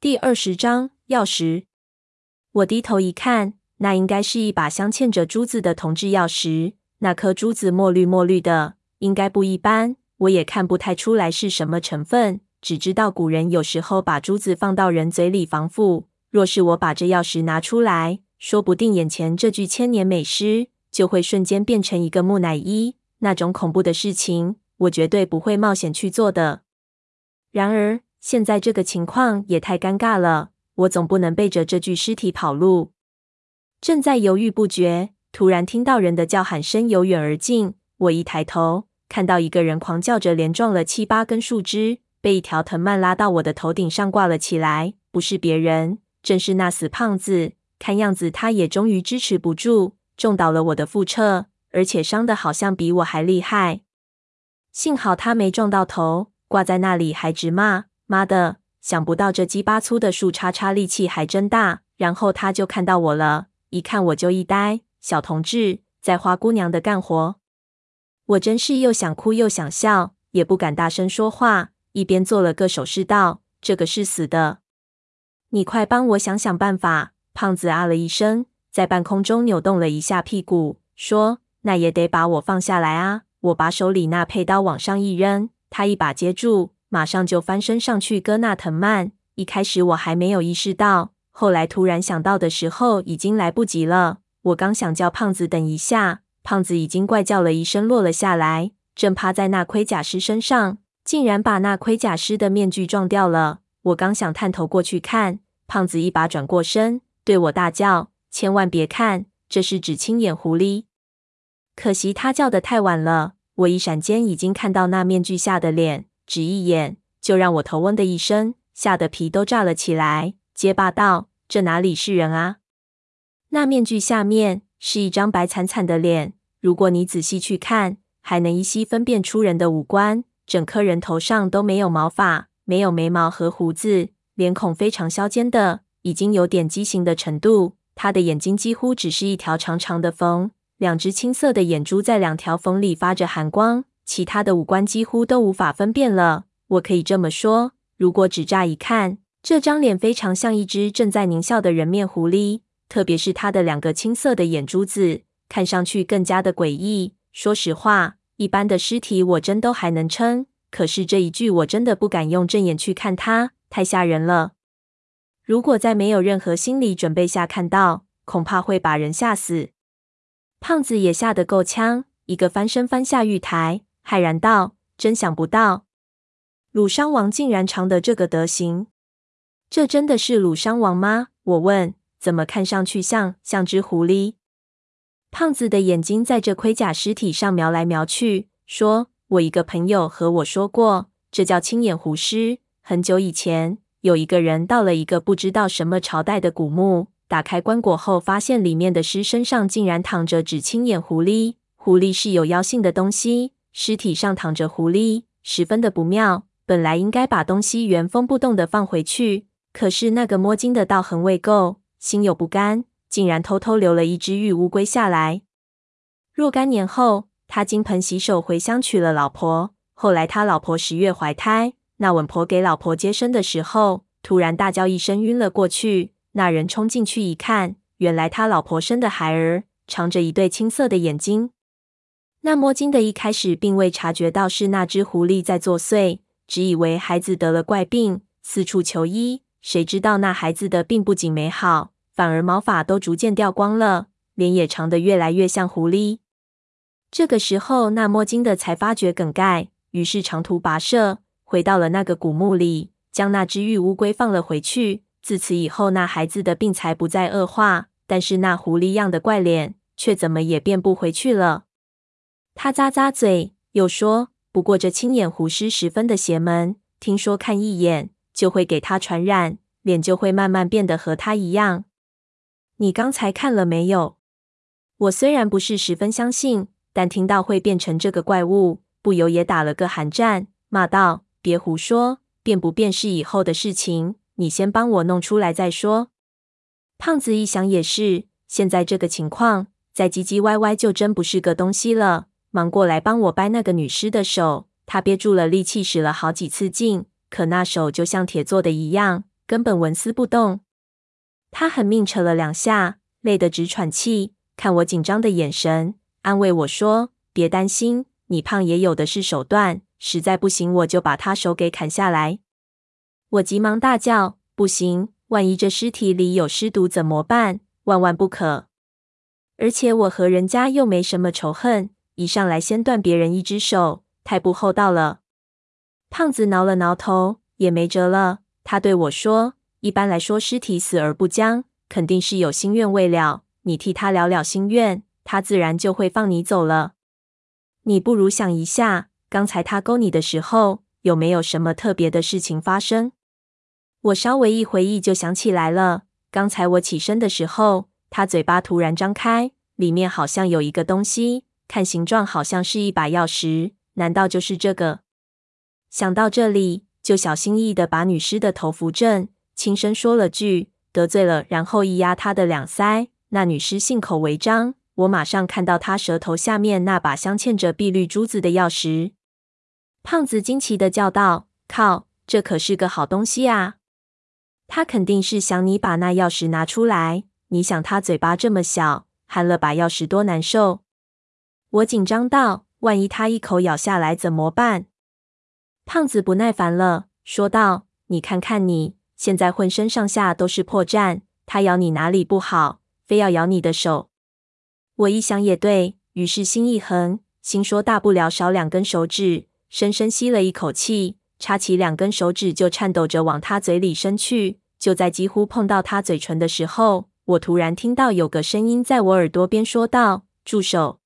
第二十章钥匙。我低头一看，那应该是一把镶嵌着珠子的铜制钥匙。那颗珠子墨绿墨绿的，应该不一般。我也看不太出来是什么成分，只知道古人有时候把珠子放到人嘴里防腐。若是我把这钥匙拿出来，说不定眼前这具千年美尸就会瞬间变成一个木乃伊。那种恐怖的事情，我绝对不会冒险去做的。然而，现在这个情况也太尴尬了。我总不能背着这具尸体跑路。正在犹豫不决，突然听到人的叫喊声由远而近。我一抬头，看到一个人狂叫着，连撞了七八根树枝，被一条藤蔓拉到我的头顶上挂了起来。不是别人，正是那死胖子。看样子他也终于支持不住，撞倒了我的副侧，而且伤的好像比我还厉害。幸好他没撞到头，挂在那里还直骂：“妈的！”想不到这鸡巴粗的树叉叉力气还真大，然后他就看到我了，一看我就一呆。小同志在花姑娘的干活，我真是又想哭又想笑，也不敢大声说话，一边做了个手势道：“这个是死的，你快帮我想想办法。”胖子啊了一声，在半空中扭动了一下屁股，说：“那也得把我放下来啊！”我把手里那佩刀往上一扔，他一把接住。马上就翻身上去割那藤蔓。一开始我还没有意识到，后来突然想到的时候，已经来不及了。我刚想叫胖子等一下，胖子已经怪叫了一声落了下来，正趴在那盔甲师身上，竟然把那盔甲师的面具撞掉了。我刚想探头过去看，胖子一把转过身，对我大叫：“千万别看，这是只青眼狐狸！”可惜他叫的太晚了，我一闪间已经看到那面具下的脸。只一眼，就让我头嗡的一声，吓得皮都炸了起来，结巴道：“这哪里是人啊？那面具下面是一张白惨惨的脸，如果你仔细去看，还能依稀分辨出人的五官。整颗人头上都没有毛发，没有眉毛和胡子，脸孔非常削尖的，已经有点畸形的程度。他的眼睛几乎只是一条长长的缝，两只青色的眼珠在两条缝里发着寒光。”其他的五官几乎都无法分辨了。我可以这么说，如果只乍一看，这张脸非常像一只正在狞笑的人面狐狸，特别是他的两个青色的眼珠子，看上去更加的诡异。说实话，一般的尸体我真都还能撑，可是这一具我真的不敢用正眼去看他，太吓人了。如果在没有任何心理准备下看到，恐怕会把人吓死。胖子也吓得够呛，一个翻身翻下玉台。骇然道：“真想不到，鲁商王竟然长得这个德行。这真的是鲁商王吗？”我问。“怎么看上去像像只狐狸？”胖子的眼睛在这盔甲尸体上瞄来瞄去，说：“我一个朋友和我说过，这叫青眼狐尸。很久以前，有一个人到了一个不知道什么朝代的古墓，打开棺椁后，发现里面的尸身上竟然躺着只青眼狐狸。狐狸是有妖性的东西。”尸体上躺着狐狸，十分的不妙。本来应该把东西原封不动的放回去，可是那个摸金的道行未够，心有不甘，竟然偷偷留了一只玉乌龟下来。若干年后，他金盆洗手回乡娶了老婆。后来他老婆十月怀胎，那稳婆给老婆接生的时候，突然大叫一声，晕了过去。那人冲进去一看，原来他老婆生的孩儿长着一对青色的眼睛。那摸金的一开始并未察觉到是那只狐狸在作祟，只以为孩子得了怪病，四处求医。谁知道那孩子的病不仅没好，反而毛发都逐渐掉光了，脸也长得越来越像狐狸。这个时候，那摸金的才发觉梗概，于是长途跋涉，回到了那个古墓里，将那只玉乌龟放了回去。自此以后，那孩子的病才不再恶化，但是那狐狸样的怪脸却怎么也变不回去了。他咂咂嘴，又说：“不过这青眼狐尸十分的邪门，听说看一眼就会给他传染，脸就会慢慢变得和他一样。你刚才看了没有？”我虽然不是十分相信，但听到会变成这个怪物，不由也打了个寒战，骂道：“别胡说，变不变是以后的事情，你先帮我弄出来再说。”胖子一想也是，现在这个情况，再唧唧歪歪就真不是个东西了。忙过来帮我掰那个女尸的手，他憋住了力气，使了好几次劲，可那手就像铁做的一样，根本纹丝不动。他狠命扯了两下，累得直喘气，看我紧张的眼神，安慰我说：“别担心，你胖爷有的是手段，实在不行，我就把他手给砍下来。”我急忙大叫：“不行！万一这尸体里有尸毒怎么办？万万不可！而且我和人家又没什么仇恨，一上来先断别人一只手，太不厚道了。”胖子挠了挠头，也没辙了。他对我说。一般来说，尸体死而不僵，肯定是有心愿未了。你替他了了心愿，他自然就会放你走了。你不如想一下，刚才他勾你的时候，有没有什么特别的事情发生？我稍微一回忆，就想起来了。刚才我起身的时候，他嘴巴突然张开，里面好像有一个东西，看形状好像是一把钥匙。难道就是这个？想到这里，就小心翼翼的把女尸的头扶正。轻声说了句“得罪了”，然后一压她的两腮。那女尸信口为章，我马上看到她舌头下面那把镶嵌着碧绿珠子的钥匙。胖子惊奇的叫道：“靠，这可是个好东西啊！他肯定是想你把那钥匙拿出来。你想他嘴巴这么小，含了把钥匙多难受。”我紧张道：“万一他一口咬下来怎么办？”胖子不耐烦了，说道：“你看看你。”现在浑身上下都是破绽，他咬你哪里不好，非要咬你的手？我一想也对，于是心一横，心说大不了少两根手指，深深吸了一口气，插起两根手指就颤抖着往他嘴里伸去。就在几乎碰到他嘴唇的时候，我突然听到有个声音在我耳朵边说道：“住手！”